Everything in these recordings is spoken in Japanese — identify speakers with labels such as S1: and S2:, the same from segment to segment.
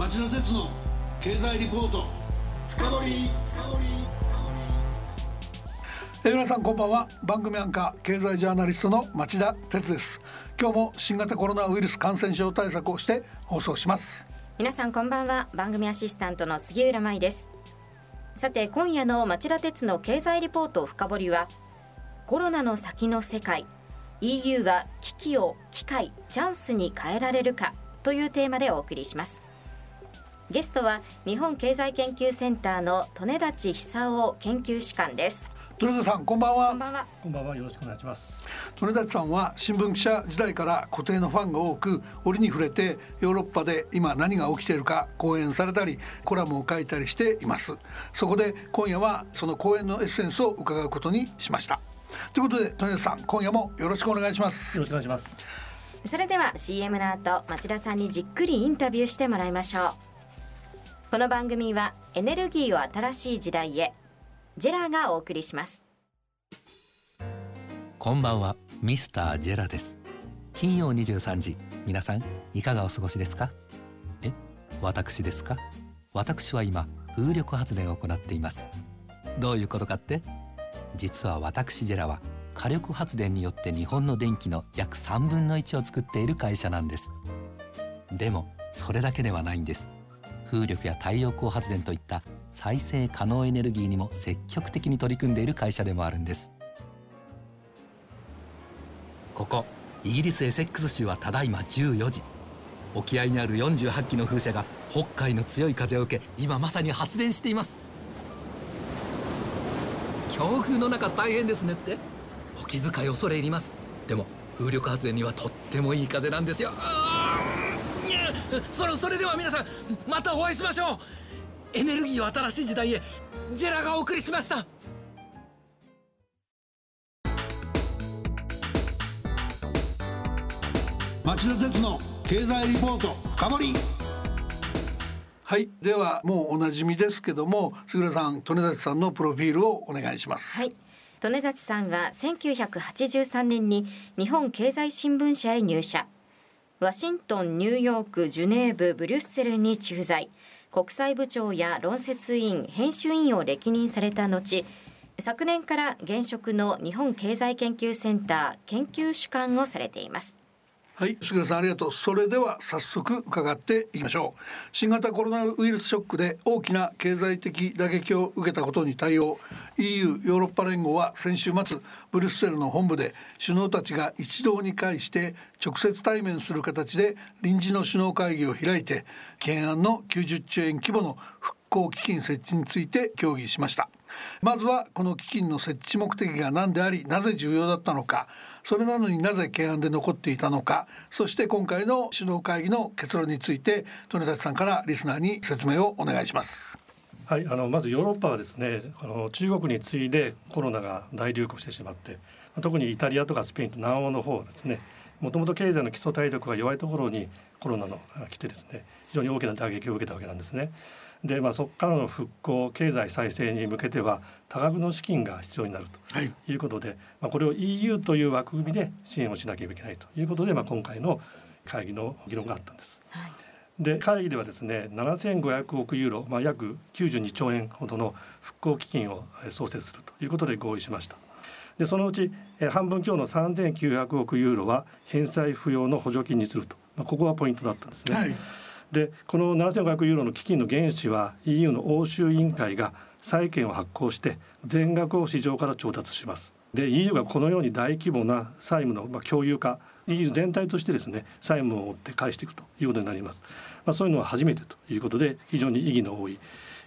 S1: 町田鉄の経済リポート。深掘え皆さんこんばんは。番組アンカー経済ジャーナリストの町田鉄です。今日も新型コロナウイルス感染症対策をして放送します。
S2: 皆さんこんばんは。番組アシスタントの杉浦舞です。さて今夜の町田鉄の経済リポート深掘りはコロナの先の世界 EU は危機を機会チャンスに変えられるかというテーマでお送りしますゲストは日本経済研究センターの利根立久夫研究士官です。
S1: 利根さんこんばんは。
S2: こんばんは。
S3: こんばんは。よろしくお願いします。
S1: 利根立さんは新聞記者時代から固定のファンが多く折に触れてヨーロッパで今何が起きているか講演されたりコラムを書いたりしています。そこで今夜はその講演のエッセンスを伺うことにしました。ということで利根さん今夜もよろしくお願いします。
S3: よろしくお願いします。
S2: それでは CM の後町田さんにじっくりインタビューしてもらいましょうこの番組はエネルギーを新しい時代へ。ジェラーがお送りします。
S4: こんばんはミスタージェラです。金曜23時皆さんいかがお過ごしですか？え私ですか？私は今風力発電を行っています。どういうことかって？実は私ジェラは火力発電によって日本の電気の約3分の1を作っている会社なんです。でもそれだけではないんです。風力や太陽光発電といった再生可能エネルギーにも積極的に取り組んでいる会社でもあるんです。ここイギリスエセックス州はただいま14時沖合にある48機の風車が北海の強い風を受け今まさに発電しています。強風の中大変ですねって。お気遣い恐れ入ります。でも風力発電にはとってもいい風なんですよ。それそれでは皆さんまたお会いしましょう。エネルギーを新しい時代へジェラがお送りしました。
S1: 町田鉄の経済リポート深掘はいではもうおなじみですけども杉浦さん利根立さんのプロフィールをお願いします。
S2: はい。利根立さんは1983年に日本経済新聞社へ入社ワシントンニューヨークジュネーブブリュッセルに駐在。国際部長や論説委員編集委員を歴任された後昨年から現職の日本経済研究センター研究主幹をされています。
S1: はい杉浦さんありがとう。それでは早速伺っていきましょう。新型コロナウイルスショックで大きな経済的打撃を受けたことに対応。EU ヨーロッパ連合は先週末ブリュッセルの本部で首脳たちが一堂に会して直接対面する形で臨時の首脳会議を開いて懸案の90兆円規模の復興基金設置について協議しました。まずはこの基金の設置目的が何でありなぜ重要だったのか。それなのになぜ懸案で残っていたのかそして今回の首脳会議の結論について利立さんからリスナーに説明をお願いします。
S3: はい、あのまずヨーロッパはですねあの中国に次いでコロナが大流行してしまって特にイタリアとかスペインと南欧の方はですねもともと経済の基礎体力が弱いところにコロナの来てですね非常に大きな打撃を受けたわけなんですね。でまあ、そこからの復興経済再生に向けては多額の資金が必要になるということで、はい、まあ、これを EU という枠組みで支援をしなければいけないということで、まあ、今回の会議の議論があったんです。はい、で会議ではですね7500億ユーロ、まあ、約92兆円ほどの復興基金を創設するということで合意しました。でそのうち半分強の3900億ユーロは返済不要の補助金にすると、まあ、ここがポイントだったんですね。はいでこの7500ユーロの基金の原資は EU の欧州委員会が債券を発行して全額を市場から調達します。で EU がこのように大規模な債務の共有化 EU 全体としてですね債務を負って返していくということになります。まあ、そういうのは初めてということで非常に意義の多い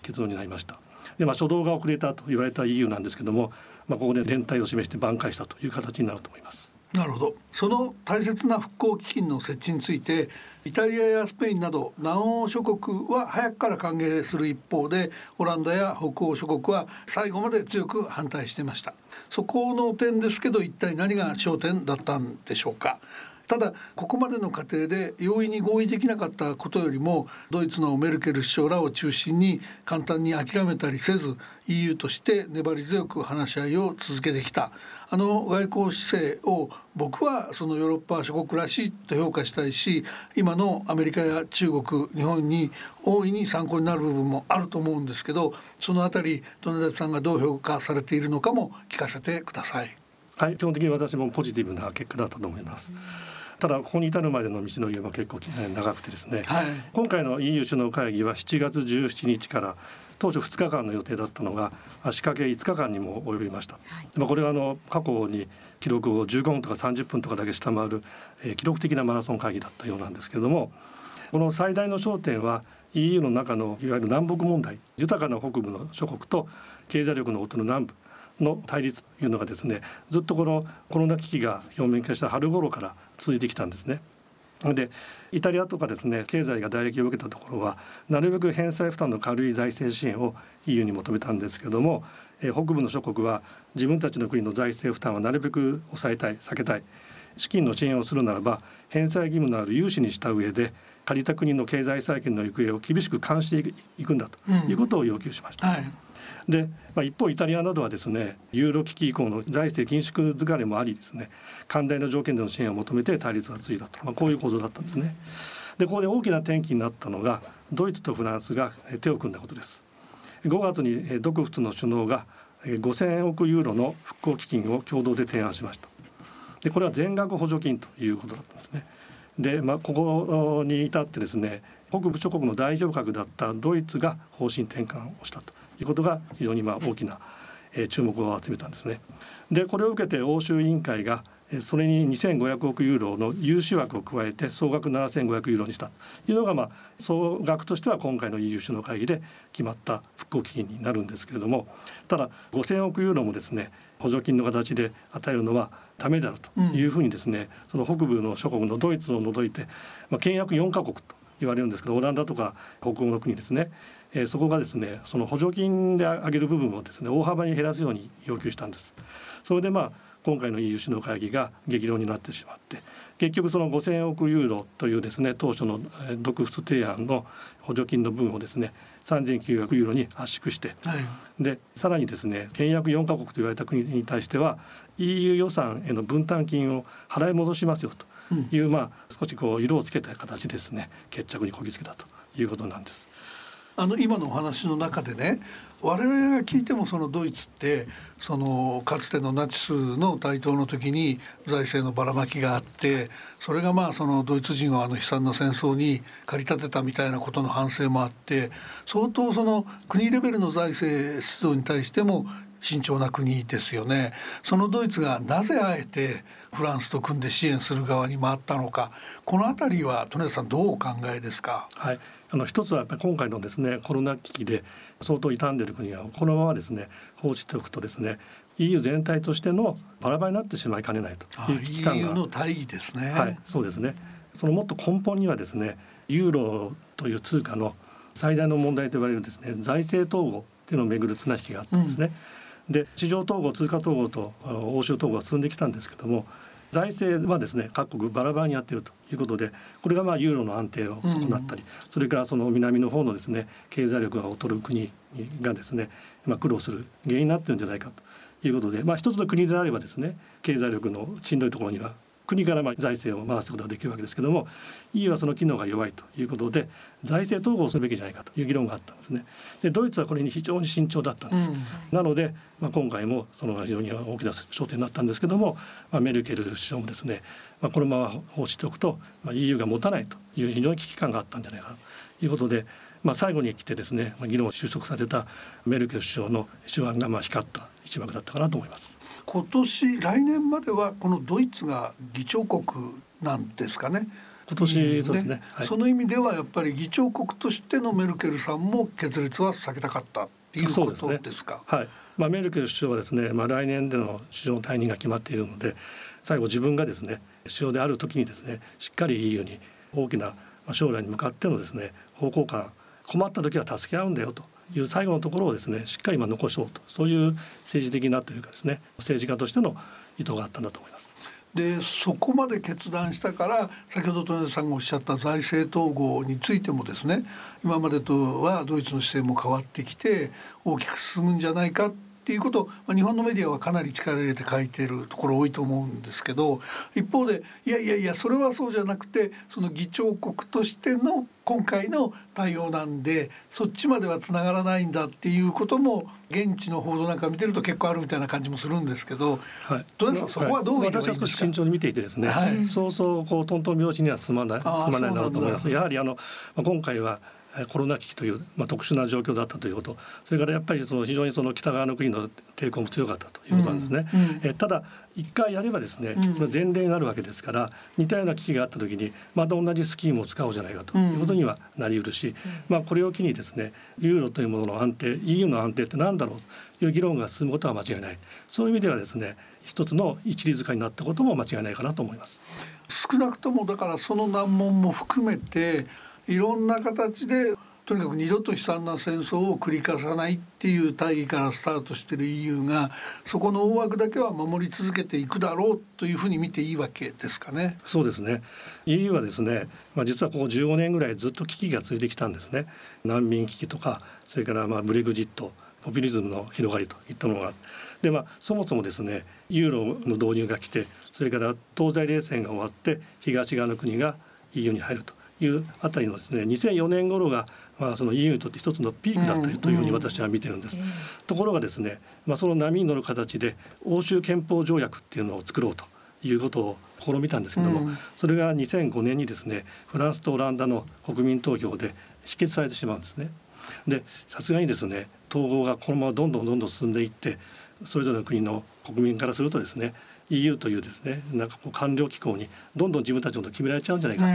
S3: 結論になりました。でまあ初動が遅れたと言われた EU なんですけども、まあ、ここで連帯を示して挽回したという形になると思います。
S1: なるほどその大切な復興基金の設置についてイタリアやスペインなど南欧諸国は早くから歓迎する一方でオランダや北欧諸国は最後まで強く反対していました。そこの点ですけど一体何が焦点だったんでしょうか。ただここまでの過程で容易に合意できなかったことよりもドイツのメルケル首相らを中心に簡単に諦めたりせず EU として粘り強く話し合いを続けてきた。あの外交姿勢を僕はそのヨーロッパ諸国らしいと評価したいし今のアメリカや中国日本に大いに参考になる部分もあると思うんですけどそのあたり利根さんがどう評価されているのかも聞かせてください。
S3: はい基本的に私もポジティブな結果だったと思います。ただここに至るまでの道のりは結構長くてですね、はい、今回の EU 首脳会議は7月17日から当初2日間の予定だったのが足掛け5日間にも及びました、はい、まあこれはあの過去に記録を15分とか30分とかだけ下回る、えー、記録的なマラソン会議だったようなんですけれどもこの最大の焦点は EU の中のいわゆる南北問題豊かな北部の諸国と経済力の劣る南部の対立というのがですねずっとこのコロナ危機が表面化した春頃から続いてきたんですね。でイタリアとかですね経済が打撃を受けたところはなるべく返済負担の軽い財政支援を EU に求めたんですけども、え北部の諸国は自分たちの国の財政負担はなるべく抑えたい避けたい資金の支援をするならば返済義務のある融資にした上で借りた国の経済再建の行方を厳しく監視していくんだということを要求しました。うんはいで、まあ、一方イタリアなどはですねユーロ危機以降の財政緊縮疲れもありですね寛大な条件での支援を求めて対立が続いたと、まあ、こういう構造だったんですね。でここで大きな転機になったのがドイツとフランスが手を組んだことです。5月に独仏の首脳が5000億ユーロの復興基金を共同で提案しました。でこれは全額補助金ということだったんですね。で、まあ、ここに至ってですね北部諸国の代表格だったドイツが方針転換をしたということが非常にまあ大きな注目を集めたんですね。でこれを受けて欧州委員会がそれに2500億ユーロの融資枠を加えて総額7500ユーロにしたというのがまあ総額としては今回の EU 首脳会議で決まった復興基金になるんですけれどもただ5000億ユーロもですね補助金の形で与えるのはダメだろうというふうにですね、その北部の諸国のドイツを除いて、まあ、倹約4カ国と言われるんですけどオランダとか北欧の国ですねえー、そこがですねその補助金で上げる部分をですね大幅に減らすように要求したんです。それでまあ今回の EU 首脳会議が激論になってしまって結局その5,000億ユーロというですね当初の独仏提案の補助金の分をですね3,900ユーロに圧縮して、はい、でさらにですね倹約4カ国と言われた国に対しては EU 予算への分担金を払い戻しますよという、うん、まあ少しこう色をつけた形でですね決着にこぎつけたということなんです。
S1: あの今のお話の中でね我々が聞いてもそのドイツってそのかつてのナチスの台頭の時に財政のばらまきがあってそれがまあそのドイツ人をあの悲惨な戦争に駆り立てたみたいなことの反省もあって相当その国レベルの財政出動に対しても慎重な国ですよねそのドイツがなぜあえてフランスと組んで支援する側に回ったのかこの辺りは利根さんどうお考えですか？
S3: はいあの一つはやっぱり今回のですねコロナ危機で相当傷んでいる国がこのままですね放置しておくとですね EU 全体としてのバラバラになってしまいかねないという危機感が
S1: EU の大義ですね。
S3: はい、そうですね。そのもっと根本にはですねユーロという通貨の最大の問題と言われるですね財政統合っていうのをめぐる綱引きがあったんですね。うん、で市場統合通貨統合と欧州統合が進んできたんですけども財政はですね各国バラバラにやってるということでこれがまあユーロの安定を損なったり、うん、それからその南の方のですね経済力が劣る国がですね、まあ、苦労する原因になってるんじゃないかということで、まあ、一つの国であればですね経済力のしんどいところには国からまあ財政を回すことができるわけですけども EU はその機能が弱いということで財政統合するべきじゃないかという議論があったんですね。でドイツはこれに非常に慎重だったんです。うん、なので、まあ、今回もその非常に大きな焦点になったんですけども、まあ、メルケル首相もですね、まあ、このまま放置しておくと、まあ、EU が持たないという非常に危機感があったんじゃないかということで、まあ、最後に来てですね議論を収束させたメルケル首相の手腕がまあ光った一幕だったかなと思います。
S1: 今年来年まではこのドイツが議長国なんですかね。
S3: 今年そうですね、
S1: はい、その意味ではやっぱり議長国としてのメルケルさんも決裂は避けたかったっていうことですか。
S3: すね、はい。まあメルケル首相はですね、まあ来年での首相の退任が決まっているので、最後自分がですね首相である時にですねしっかり EU に大きな将来に向かってのですね方向感困った時は助け合うんだよという最後のところをですねしっかりま残そうとそういう政治的なというかですね政治家としての意図があったんだと思います。
S1: でそこまで決断したから先ほど豊田さんがおっしゃった財政統合についてもですね今までとはドイツの姿勢も変わってきて大きく進むんじゃないかっっていうことを、まあ、日本のメディアはかなり力入れて書いてるところ多いと思うんですけど一方でいやいやいやそれはそうじゃなくてその議長国としての今回の対応なんでそっちまではつながらないんだっていうことも現地の報道なんか見てると結構あるみたいな感じもするんですけど、
S3: はい、
S1: どうですか？そこはどう見ればいいんですか、
S3: 私は少し慎重に見ていてですね、はい、そうそうこうトントン拍子には進まない進まないなと思います。やはりあの、まあ、今回はコロナ危機という、まあ、特殊な状況だったということ。それからやっぱりその非常にその北側の国の抵抗も強かったということなんですね。うんうん、えただ一回やればですね、うん、前例になるわけですから似たような危機があった時にまた同じスキームを使おうじゃないかということにはなりうるし、うん、まあ、これを機にですねユーロというものの安定 EU の安定って何だろうという議論が進むことは間違いない。そういう意味ではですね一つの一里塚になったことも間違いないかなと思います。
S1: 少なくともだからその難問も含めていろんな形でとにかく二度と悲惨な戦争を繰り返さないっていう大義からスタートしてる EU がそこの大枠だけは守り続けていくだろうというふうに見ていいわけですかね。
S3: そうですね EU はですね、まあ、実はここ15年ぐらいずっと危機が続いてきたんですね。難民危機とかそれからまあブレグジットポピュリズムの広がりといったものがでまあそもそもですねユーロの導入が来てそれから東西冷戦が終わって東側の国が EU に入るというあたりのですね2004年頃がまあ、その EU にとって一つのピークだったというふうに私は見てるんです。ところがですね、まあ、その波に乗る形で欧州憲法条約っていうのを作ろうということを試みたんですけども、うん、それが2005年にですねフランスとオランダの国民投票で否決されてしまうんですね。でさすがにですね統合がこのままどんどんどんどん進んでいってそれぞれの国の国民からするとですね EU というですねなんかこう官僚機構にどんどん自分たちのこと決められちゃうんじゃないか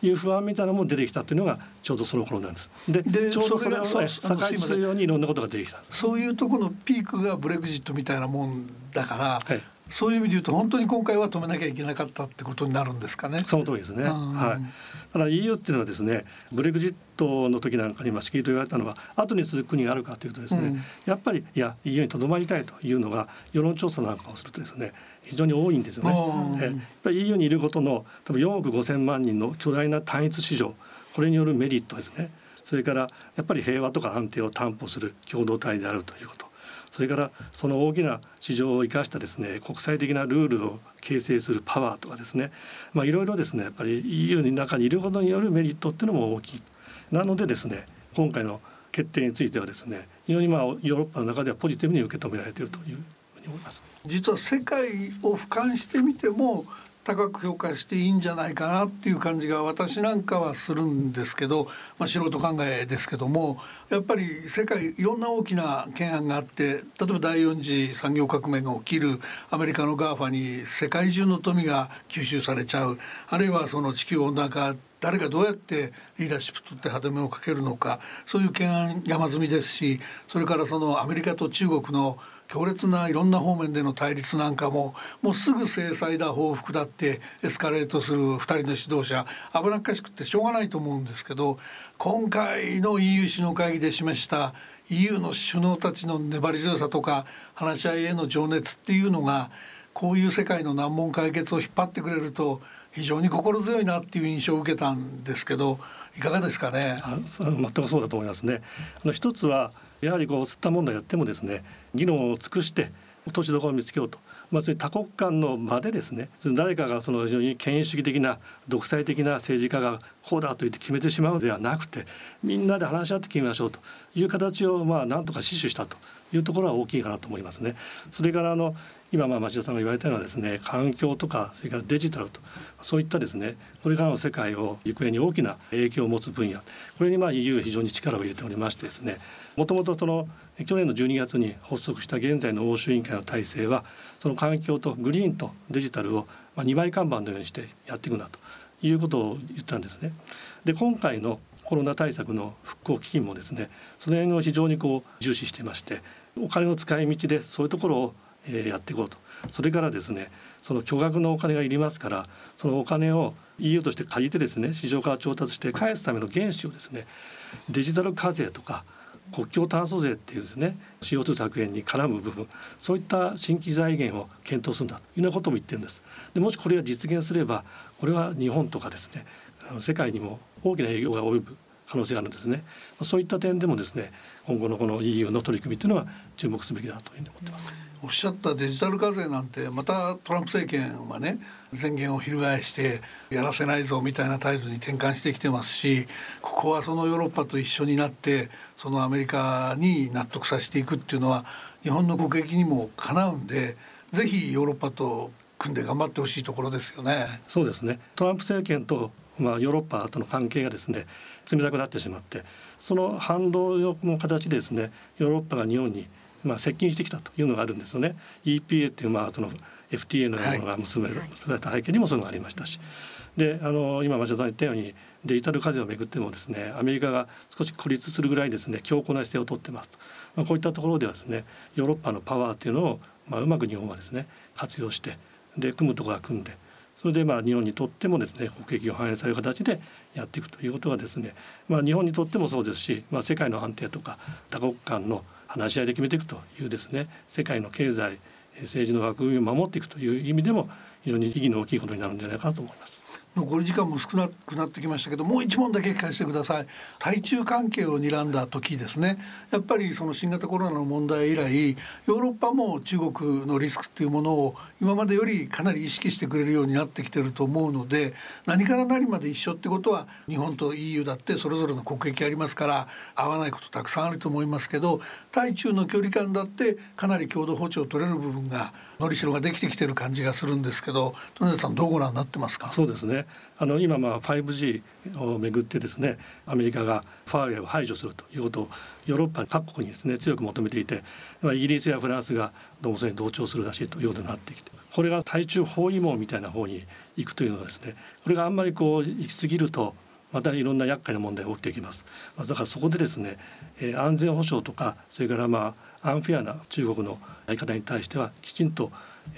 S3: という不安みたいなのも出てきたというのがちょうどその頃なんです。でちょうどそれをね境するようにいろんなことが出てきたんです。
S1: そういうところのピークがブレグジットみたいなもんだから、はい、そういう意味で言うと本当に今回は止めなきゃいけなかったってことになるんですかね。
S3: その通りですね。はい。ただ EU っていうのはですね、ブレグジットの時なんかにましきりと言われたのは後に続く国があるかというとですね、うん、やっぱりいや EU にとどまりたいというのが世論調査なんかをするとですね、非常に多いんですよね。えやっぱり EU にいることの多分4億5千万人の巨大な単一市場、これによるメリットですね。それからやっぱり平和とか安定を担保する共同体であるということ。それからその大きな市場を生かしたですね国際的なルールを形成するパワーとかですねまあいろいろですねやっぱり EU の中にいることによるメリットっていうのも大きいなのでですね今回の決定についてはですね非常にまあヨーロッパの中ではポジティブに受け止められているというふうに思います。
S1: 実は世界を俯瞰してみても高く評価していいんじゃないかなっていう感じが私なんかはするんですけど、まあ、素人考えですけどもやっぱり世界いろんな大きな懸案があって例えば第4次産業革命が起きるアメリカの GAFA に世界中の富が吸収されちゃうあるいはその地球温暖化誰がどうやってリーダーシップ取って歯止めをかけるのかそういう懸案山積みですしそれからそのアメリカと中国の強烈ないろんな方面での対立なんかももうすぐ制裁だ報復だってエスカレートする2人の指導者危なっかしくてしょうがないと思うんですけど今回の EU 首脳会議で示した EU の首脳たちの粘り強さとか話し合いへの情熱っていうのがこういう世界の難問解決を引っ張ってくれると非常に心強いなっていう印象を受けたんですけどいかがですかね？
S3: 全くそうだと思いますね。あの一つはやはりこう吸った問題やってもですね議論を尽くして落としどころを見つけようと。まあ、そういう多国間の場でですね誰かがその非常に権威主義的な独裁的な政治家がこうだと言って決めてしまうのではなくてみんなで話し合って決めましょうという形をまあなんとか死守したというところは大きいかなと思いますね。それからあの今まあ町田さんが言われたようなですね環境とかそれからデジタルとそういったですねこれからの世界を行方に大きな影響を持つ分野これにまあ EU 非常に力を入れておりましてですねもともとその去年の12月に発足した現在の欧州委員会の体制はその環境とグリーンとデジタルを2枚看板のようにしてやっていくんだということを言ったんですね。で今回のコロナ対策の復興基金もですねその辺を非常にこう重視してましてお金の使い道でそういうところをやっていこうとそれからですねその巨額のお金がいりますからそのお金を EU として借りてですね市場から調達して返すための原資をですねデジタル課税とか国境炭素税っていうですね。CO2 削減に絡む部分。そういった新規財源を検討するんだというようなことも言ってるんです。でもしこれが実現すればこれは日本とかですね世界にも大きな影響が及ぶ。可能性があるんですね。そういった点でもですね今後のこの EU の取り組みというのは注目すべきだというふうに思ってます。
S1: おっしゃったデジタル課税なんてまたトランプ政権はね宣言を翻してやらせないぞみたいな態度に転換してきてますしここはそのヨーロッパと一緒になってそのアメリカに納得させていくっていうのは日本の国益にもかなうんでぜひヨーロッパと組んで頑張ってほしいところですよね。
S3: そうですねトランプ政権とまあ、ヨーロッパとの関係がですね冷たくなってしまってその反動の形でですねヨーロッパが日本にまあ接近してきたというのがあるんですよね。EPA っていうまあその FTA のようなものが結ばれた背景にもそういうのがありましたし。であの今町田さん言ったようにデジタル課税をめぐってもですねアメリカが少し孤立するぐらいですね強硬な姿勢をとってますと、まあ、こういったところではですねヨーロッパのパワーというのを、まあ、うまく日本はですね活用してで組むところは組んでそれでまあ日本にとってもですね国益を反映される形でやっていくということがですね、まあ、日本にとってもそうですし、まあ、世界の安定とか多国間の話し合いで決めていくというですね世界の経済政治の枠組みを守っていくという意味でも非常に意義の大きいことになるんじゃないかなと思います。
S1: 残り時間も少なくなってきましたけどもう一問だけ聞かせてください。対中関係を睨んだ時ですね。やっぱりその新型コロナの問題以来ヨーロッパも中国のリスクっていうものを今までよりかなり意識してくれるようになってきてると思うので何から何まで一緒ってことは日本と EU だってそれぞれの国益ありますから合わないことたくさんあると思いますけど対中の距離感だってかなり共同歩調を取れる部分がのりしろができてきてる感じがするんですけど利根さんどうご覧になってますか？
S3: そうですねあの今まあ 5G をめぐってですねアメリカがファーウェイを排除するということをヨーロッパ各国にですね強く求めていて、まあ、イギリスやフランスがどうもそれに同調するらしいということになってきてこれが対中包囲網みたいな方に行くというのはですねこれがあんまりこう行き過ぎるとまたいろんな厄介な問題が起きてきます。だからそこでですね、え、安全保障とかそれからまあアンフェアな中国のやり方に対してはきちんと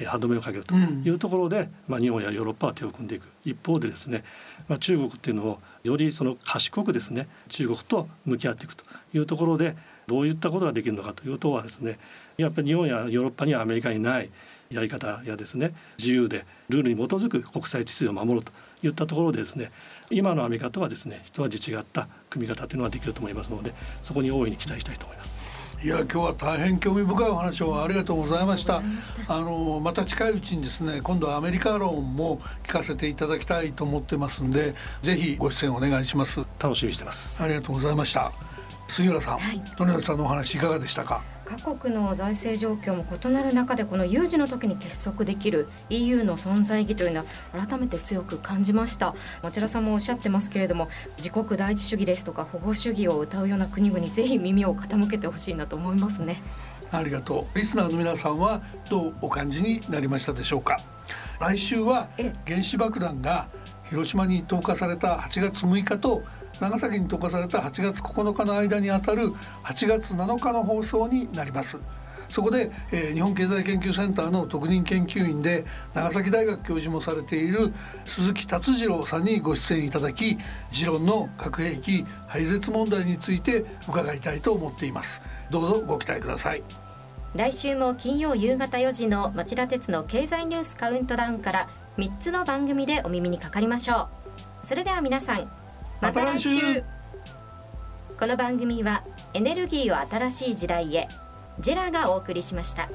S3: 歯止めをかけるというところで、うん、まあ、日本やヨーロッパは手を組んでいく一方でですね、まあ、中国っていうのをよりその賢くですね中国と向き合っていくというところでどういったことができるのかというとはですねやっぱり日本やヨーロッパにはアメリカにないやり方やですね自由でルールに基づく国際秩序を守るといったところでですね今のアメリカとはですね一味違った組み方というのができると思いますのでそこに大いに期待したいと思います。
S1: いや今日は大変興味深いお話をありがとうございました。あのまた近いうちにですね今度はアメリカ論も聞かせていただきたいと思ってますんでぜひご出演お願いします。
S3: 楽しみにしてます。
S1: ありがとうございました杉浦さん、はい、利根さんのお話いかがでしたか？
S2: 各国の財政状況も異なる中でこの有事の時に結束できる EU の存在意義というのは改めて強く感じました。町田さんもおっしゃってますけれども自国第一主義ですとか保護主義を歌うような国々ぜひ耳を傾けてほしいなと思いますね。
S1: ありがとう。リスナーの皆さんはどうお感じになりましたでしょうか？来週は原子爆弾が広島に投下された8月6日と長崎に投下された8月9日の間にあたる8月7日の放送になります。そこで、えー、日本経済研究センターの特任研究員で長崎大学教授もされている鈴木達次郎さんにご出演いただき持論の核兵器廃絶問題について伺いたいと思っています。どうぞご期待ください。
S2: 来週も金曜夕方4時の町田鉄の経済ニュースカウントダウンから3つの番組でお耳にかかりましょう。それでは皆さんまた来週この番組はエネルギーを新しい時代へジェラがお送りしました。